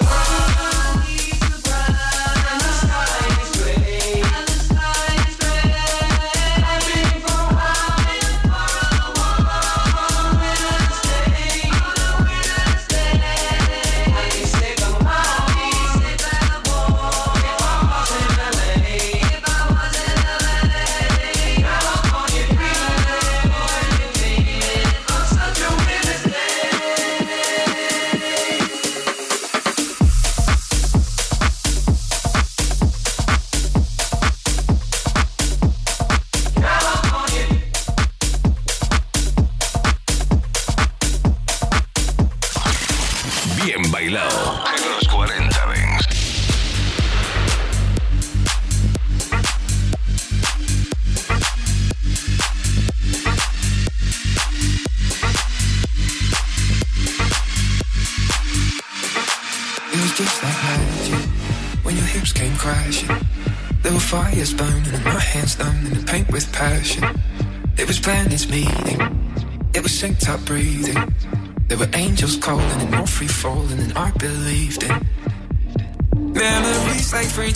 Real.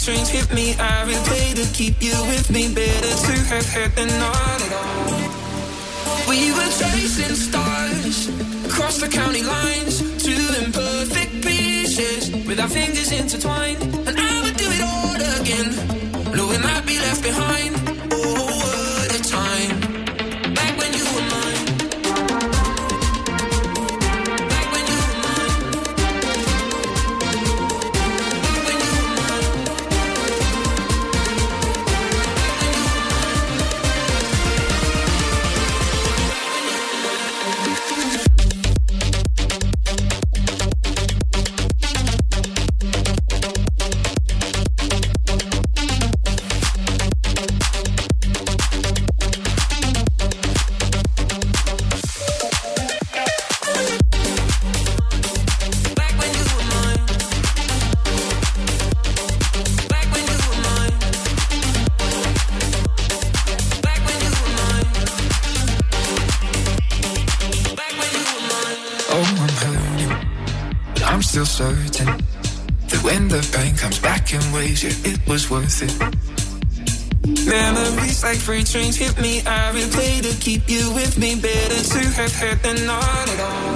Trains hit me. I replay to keep you with me. Better to have had than not at all. We were chasing stars across the county lines, two imperfect pieces with our fingers intertwined. And I would do it all again, knowing I'd be left behind. Worth it. Memories like freight trains hit me. I replay to keep you with me. Better to have had than not at all.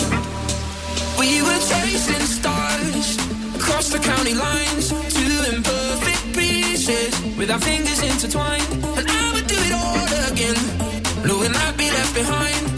We were chasing stars across the county lines, two imperfect pieces with our fingers intertwined. And I would do it all again, knowing I'd be left behind.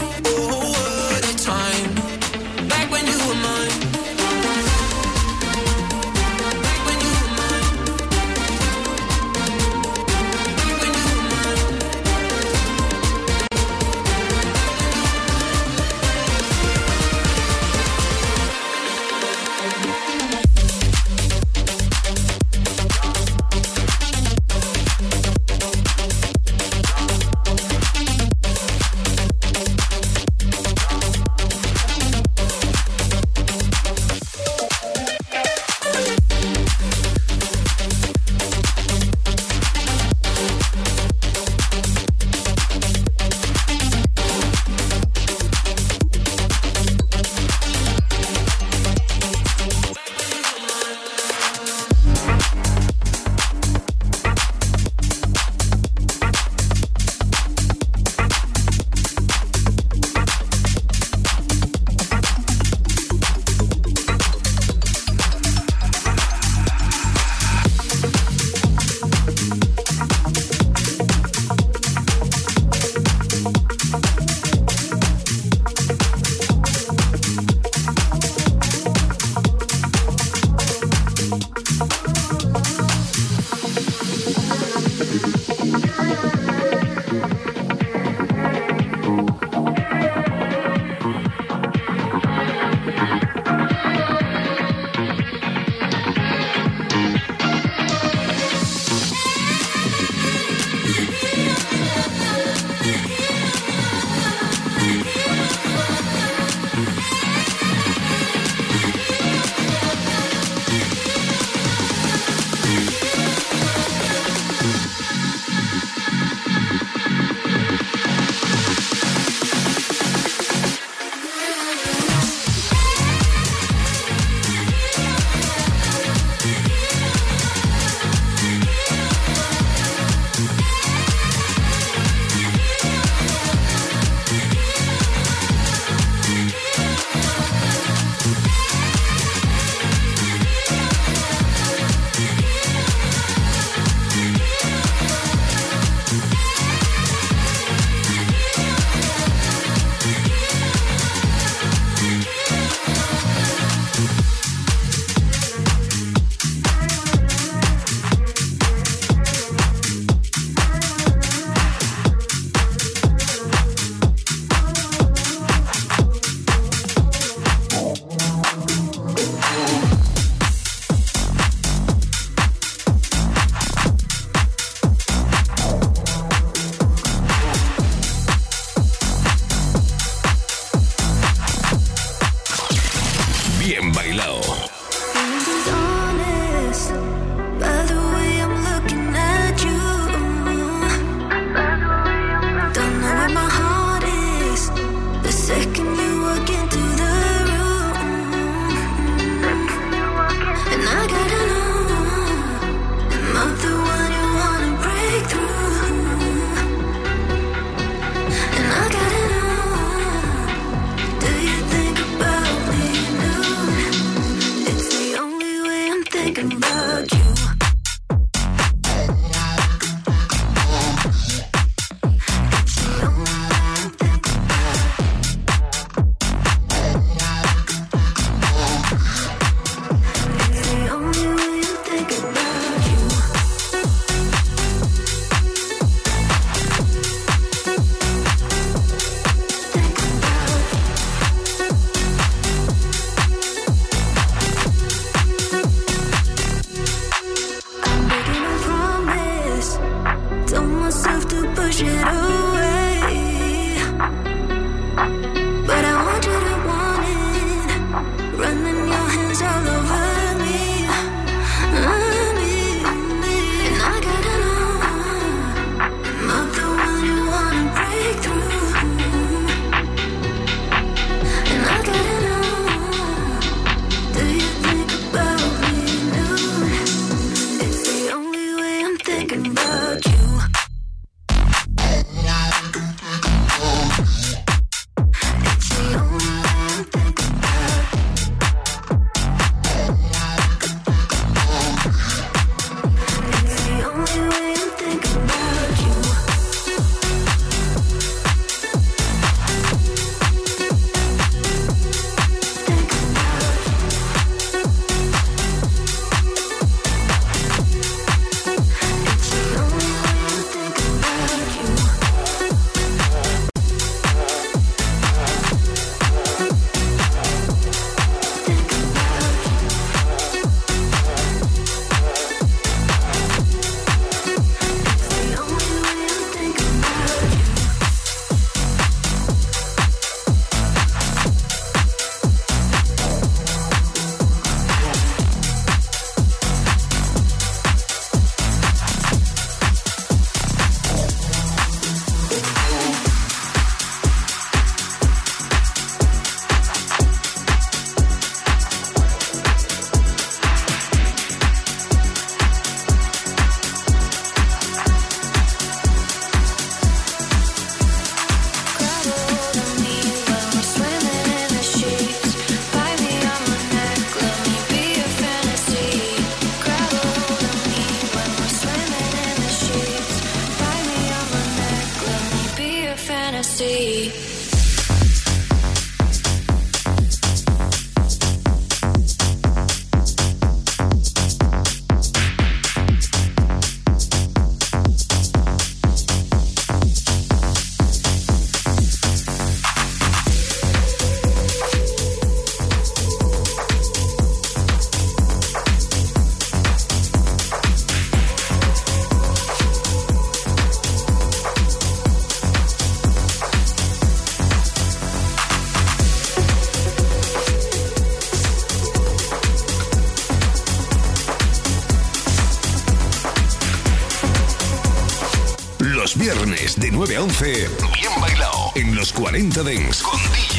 40 Dents con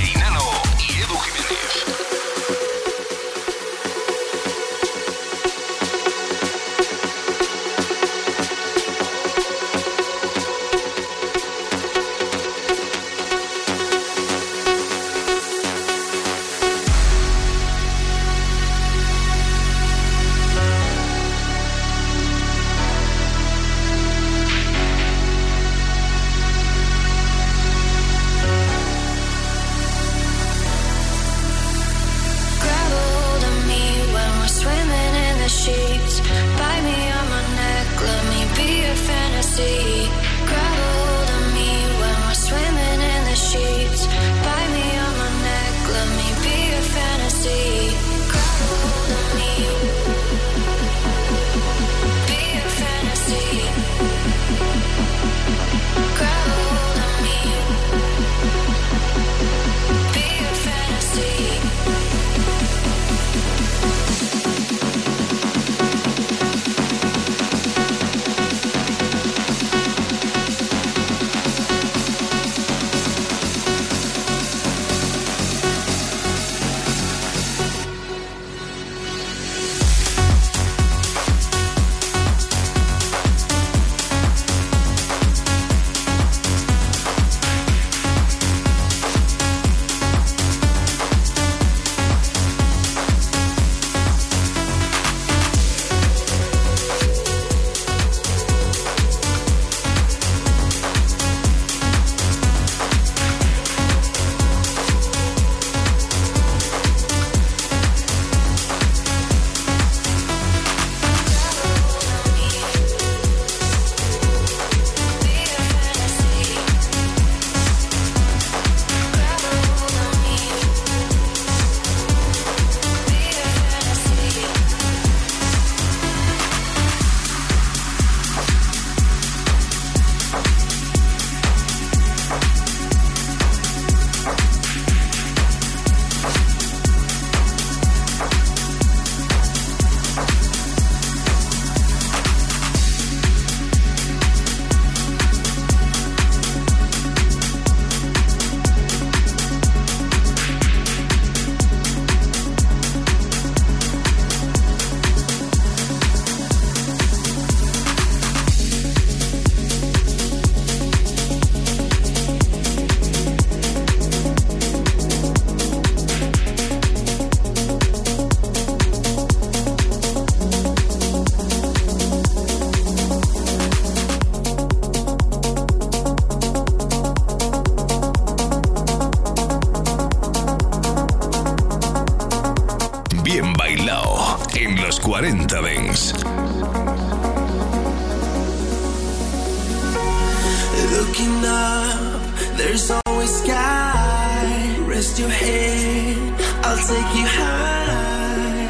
always sky. Rest your head, I'll take you high.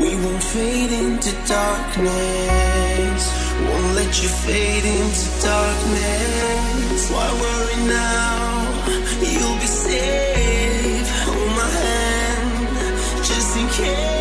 We won't fade into darkness. Won't let you fade into darkness. Why worry now? You'll be safe. Hold my hand, just in case.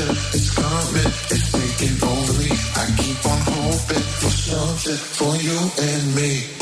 It's coming, it's taking over me. I keep on hoping for something for you and me.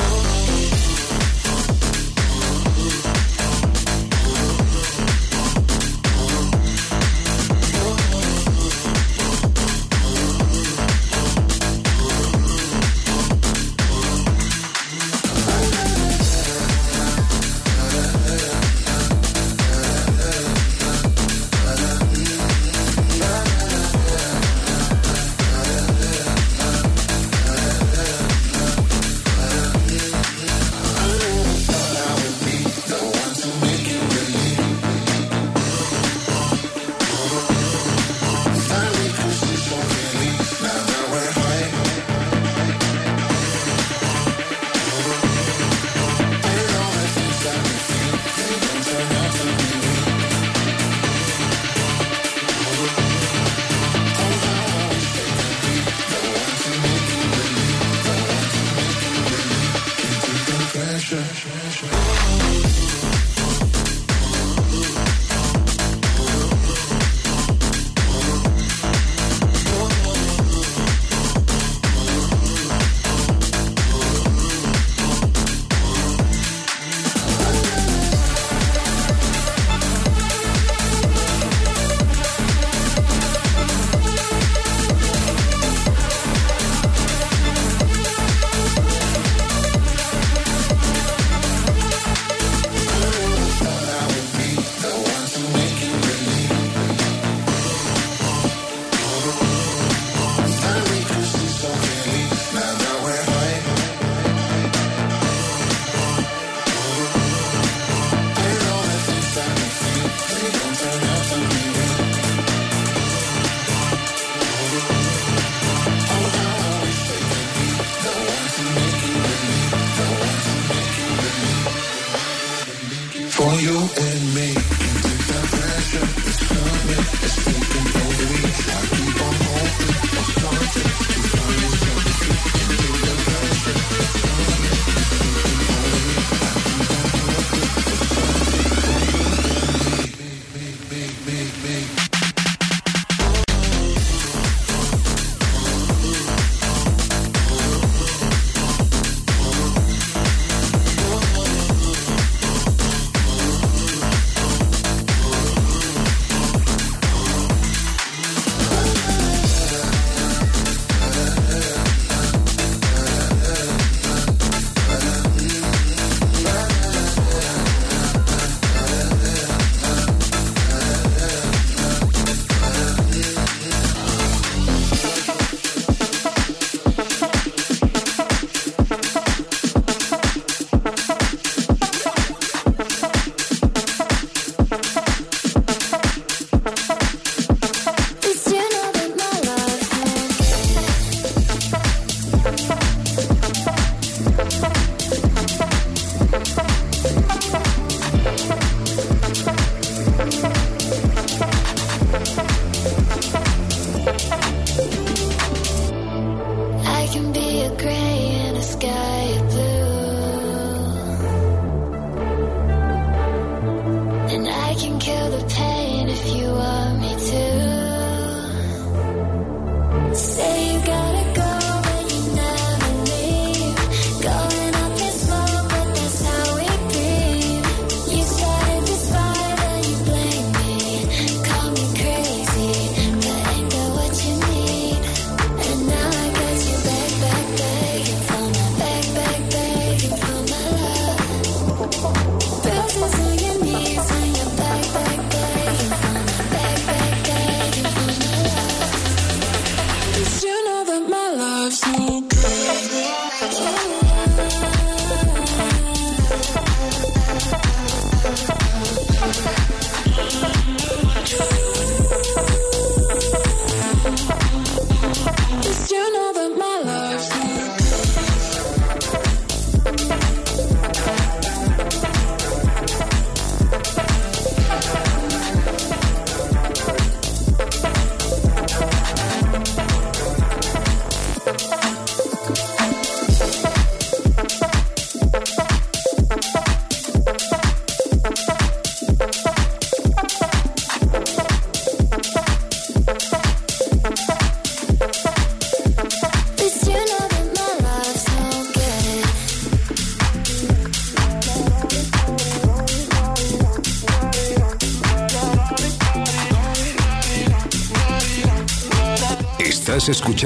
Say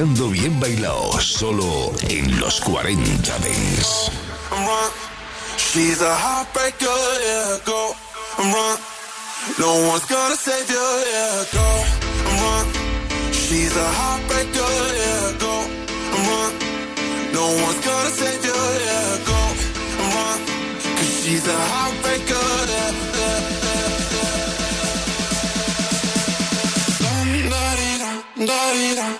Bien Bailao, solo en los 40 Dents. She's a heartbreaker, yeah. No one's gonna yeah, go. She's a heartbreaker, yeah, go. No one's gonna save yeah, go she's a heartbreaker, yeah,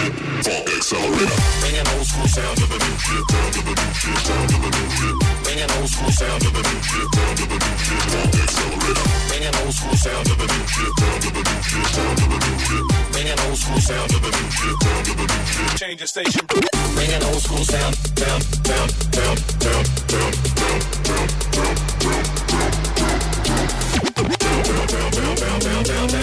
Funk accelerator. Bringing old school sound to the new shit. Sound to the new shit. Sound to the new shit. Bringing old school sound to the new shit. Sound to the new shit. Funk accelerator. Bringing old school sound to the new shit. Sound to the new shit. Sound to the new shit. Bringing old school sound to the new shit. Sound to the new shit. Change the station. Bringing old school sound. Sound. Sound. Sound. Sound. Sound. Sound. Sound. Sound.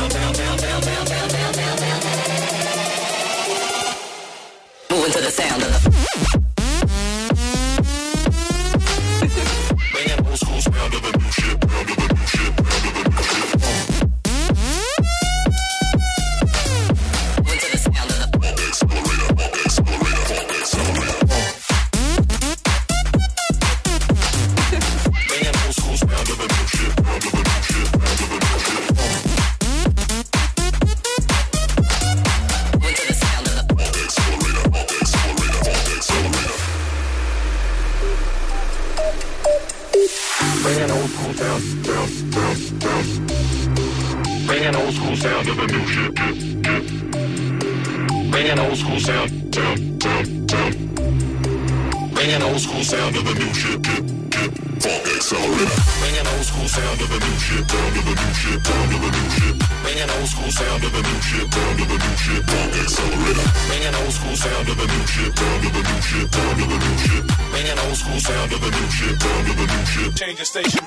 Bringing old school sound to the new shit, down to the new shit, down to the new shit. Bringing old school sound to the new shit, down to the new shit. Change the station.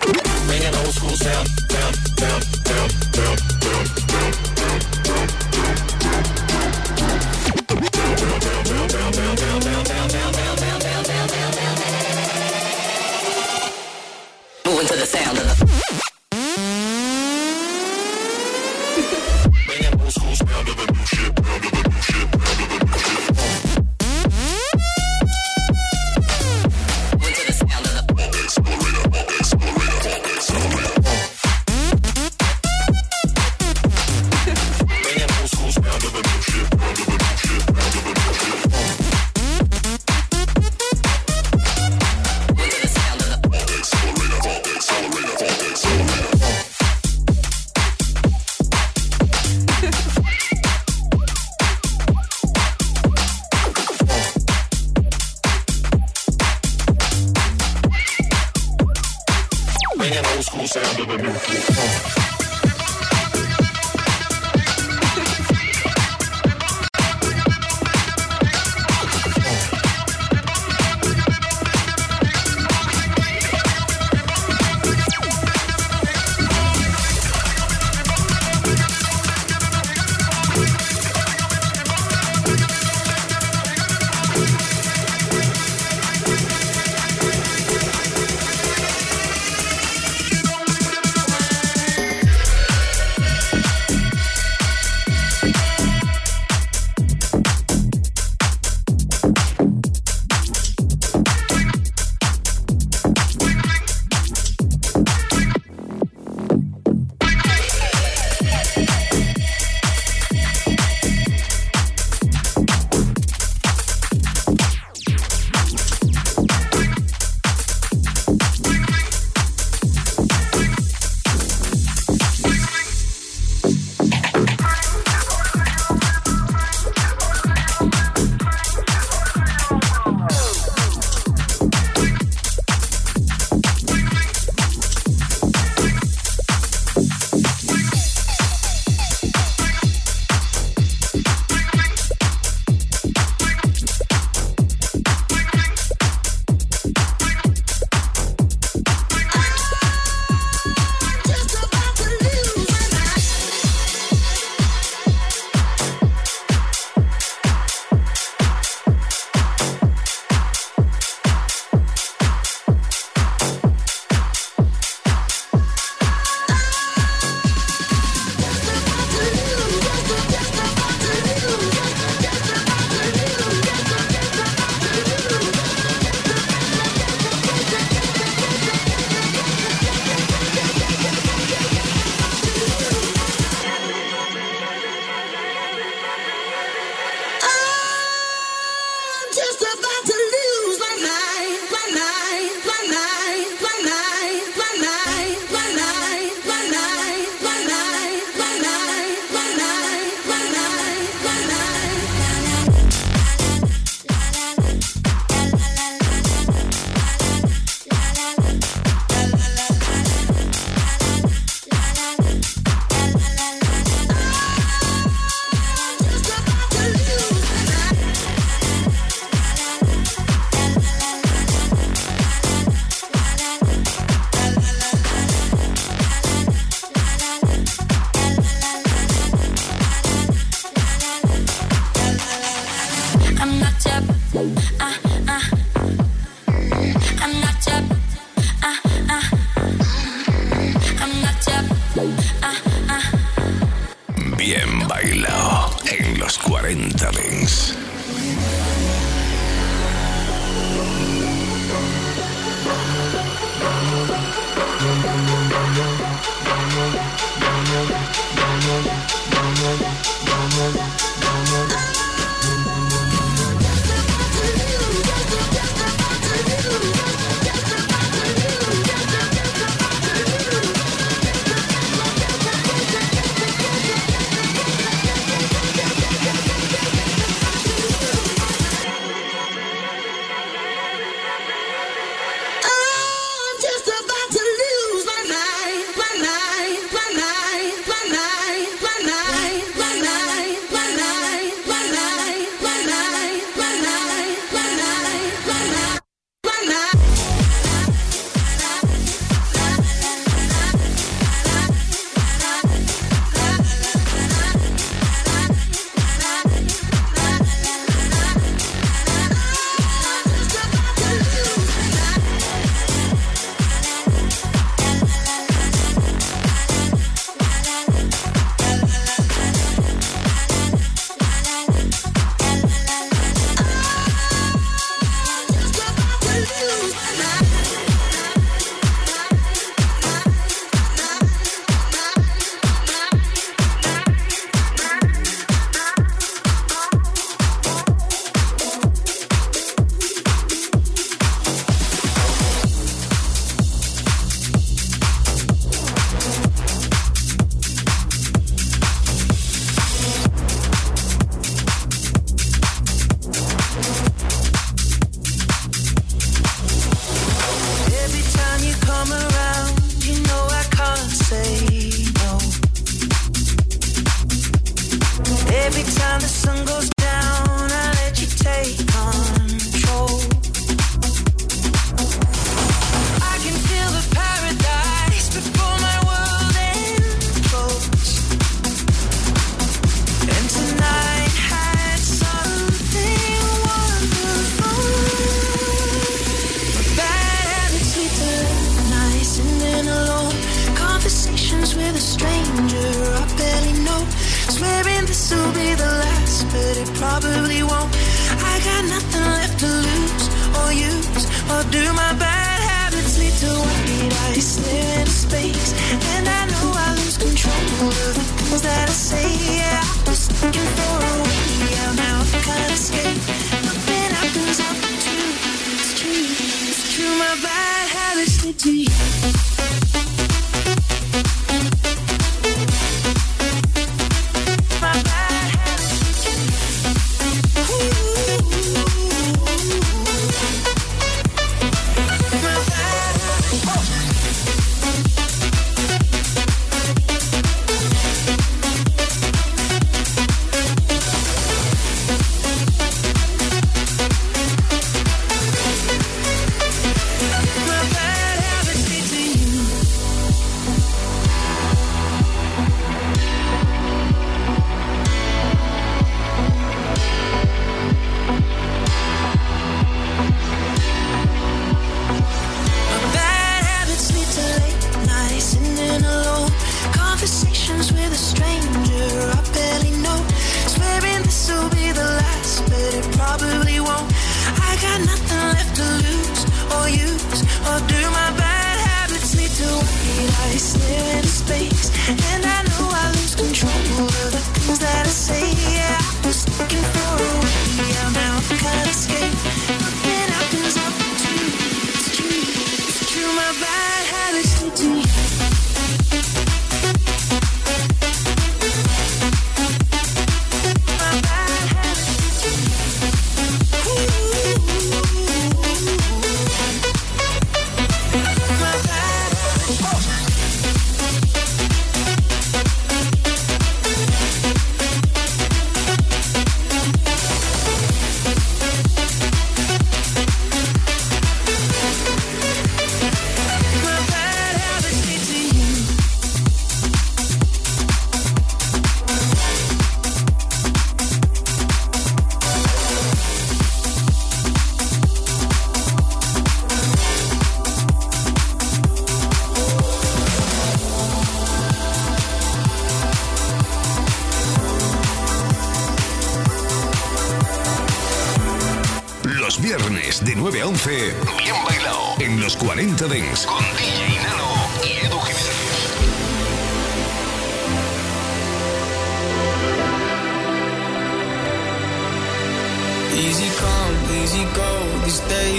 Bringing old school sound sound, sound, sound, sound, sound, sound, sound, sound, sound, sound. down.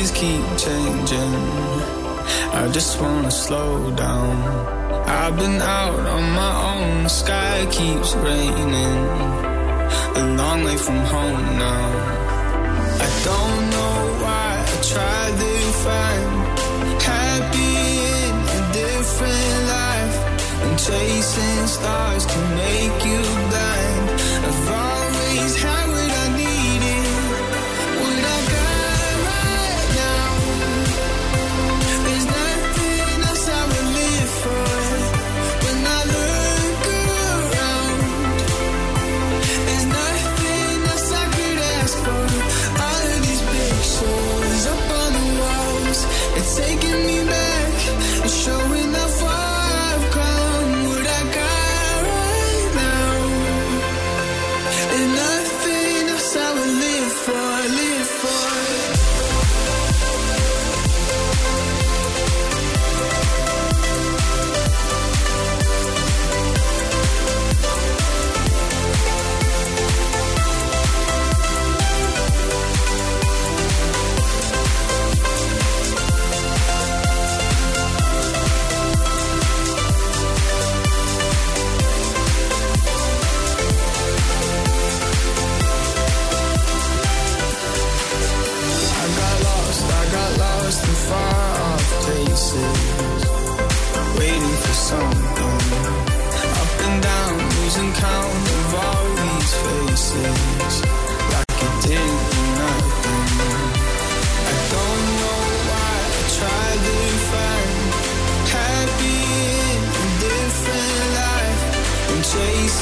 ways keep changing. I just wanna slow down. I've been out on my own, the sky keeps raining. A long way from home now. I don't know why I tried to find happy in a different life. And chasing stars can make you blind. If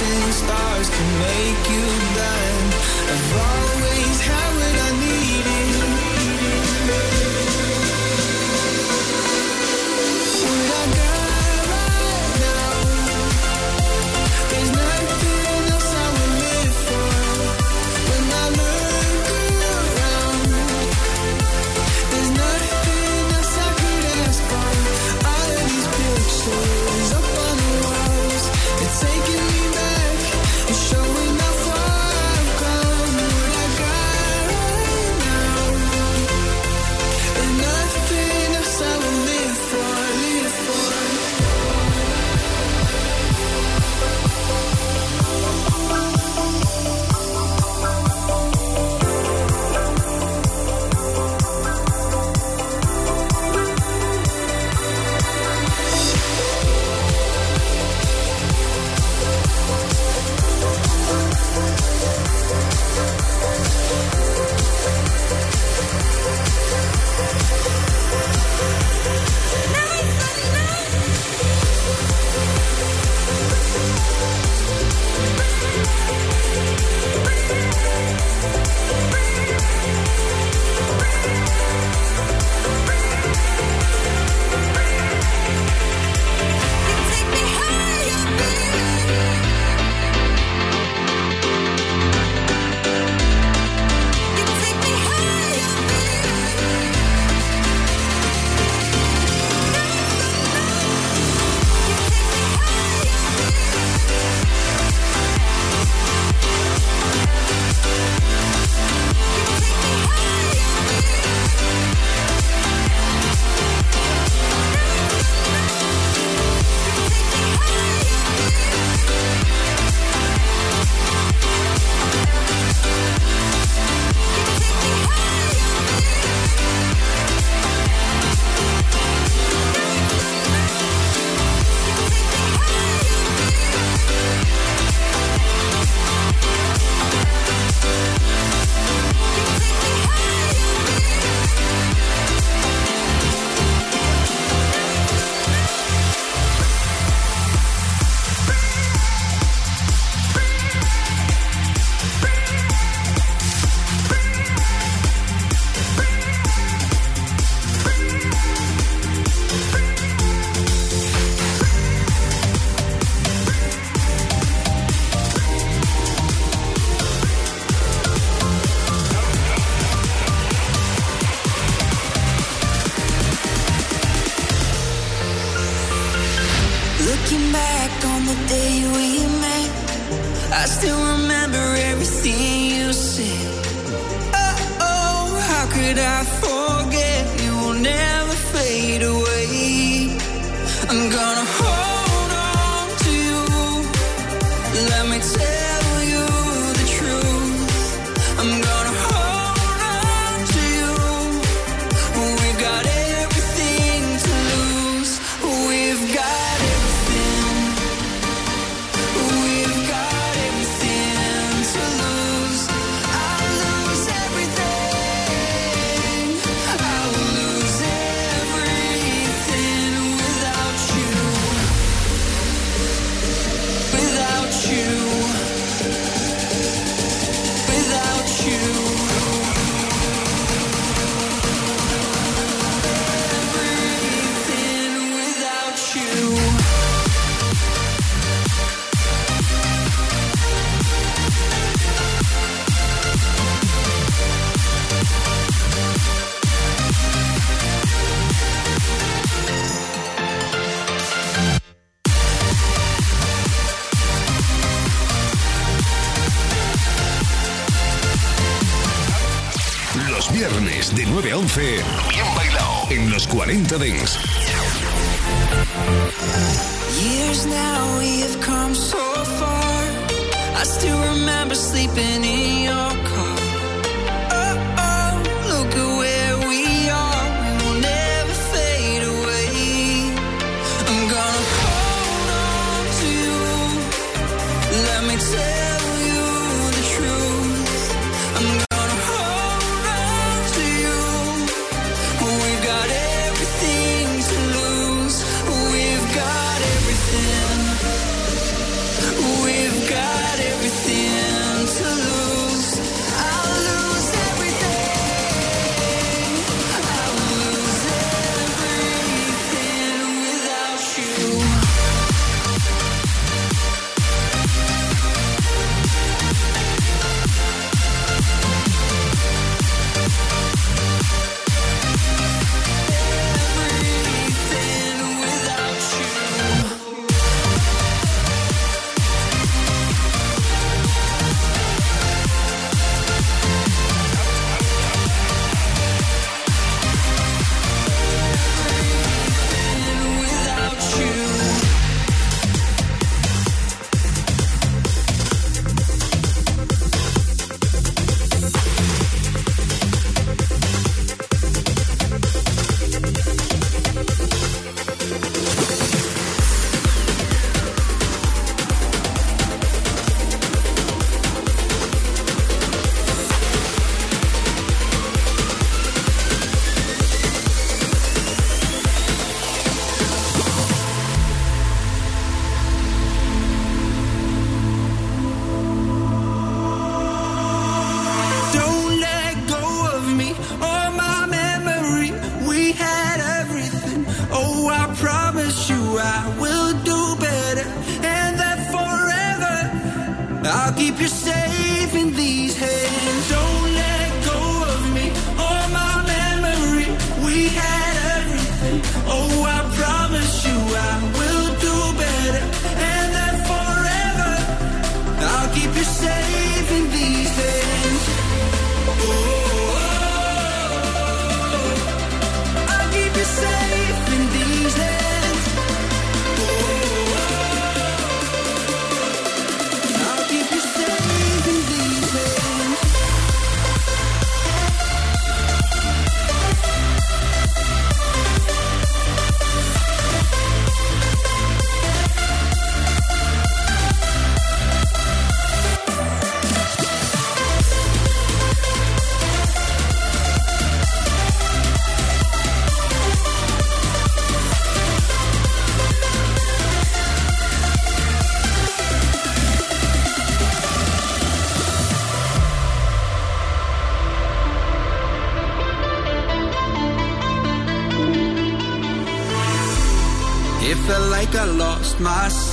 chasing stars can make you blind. I've always had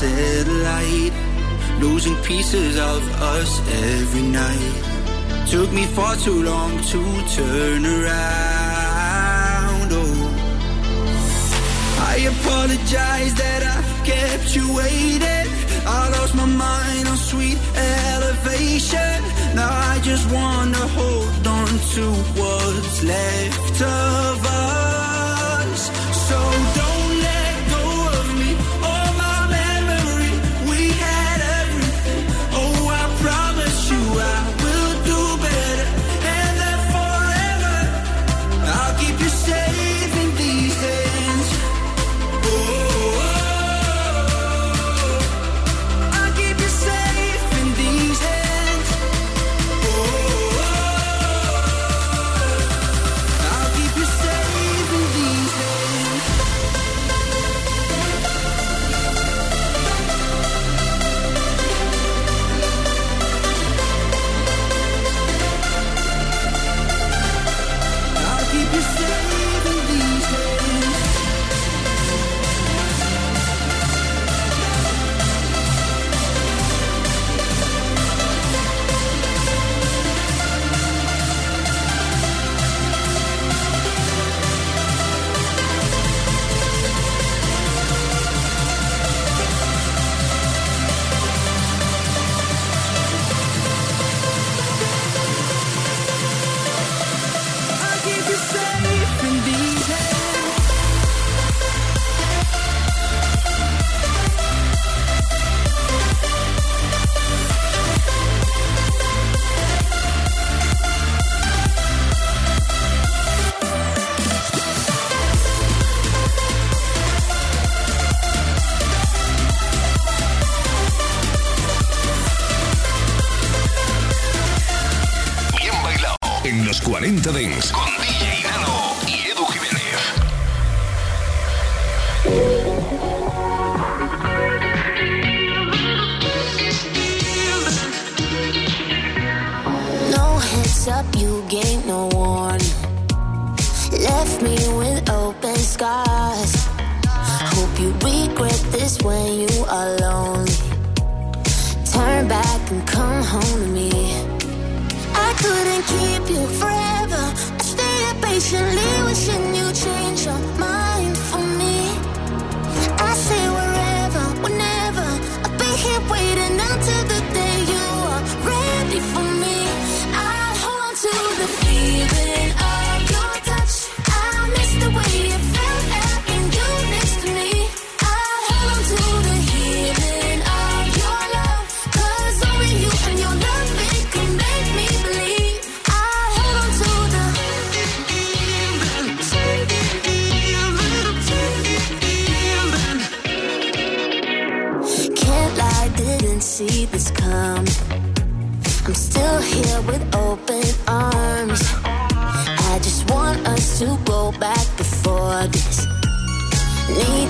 satellite. Losing pieces of us every night. Took me far too long to turn around, oh. I apologize that I kept you waiting. I lost my mind on sweet elevation. Now I just wanna hold on to what's left of us.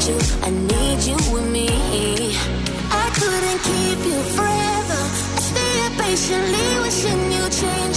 I need you with me. I couldn't keep you forever. I stayed patiently wishing you change.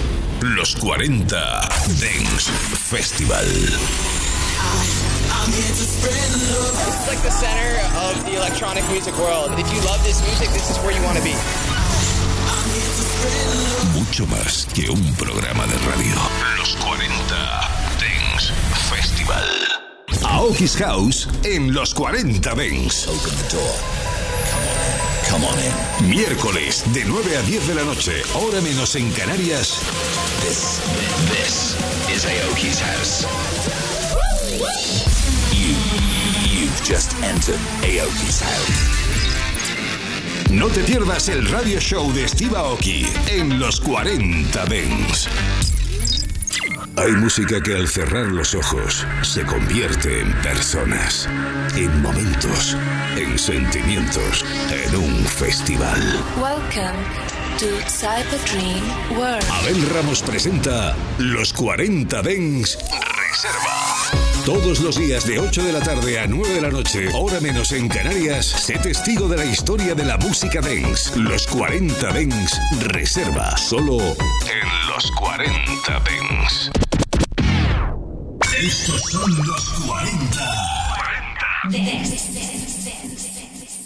los 40 Dance Festival. It's like the center of the electronic music world. If you love this music, this is where you want to be. Mucho más que un programa de radio. Los 40 Dance Festival. Aoki's House en los 40 Dance. Open the door. Miércoles de 9 a 10 de la noche, hora menos en Canarias. This, this is Aoki's house. You, you've just entered Aoki's house. No te pierdas el radio show de Steve Aoki en los 40 Dents. Hay música que al cerrar los ojos se convierte en personas, en momentos, en sentimientos, en un festival. Welcome to Cyber Dream World. Abel Ramos presenta Los 40 Dents Reserva. Todos los días de 8 de la tarde a 9 de la noche, hora menos en Canarias, sé testigo de la historia de la música dance. Los 40 Dents Reserva, solo en los 40 Dents. Estos son los 40 Dance.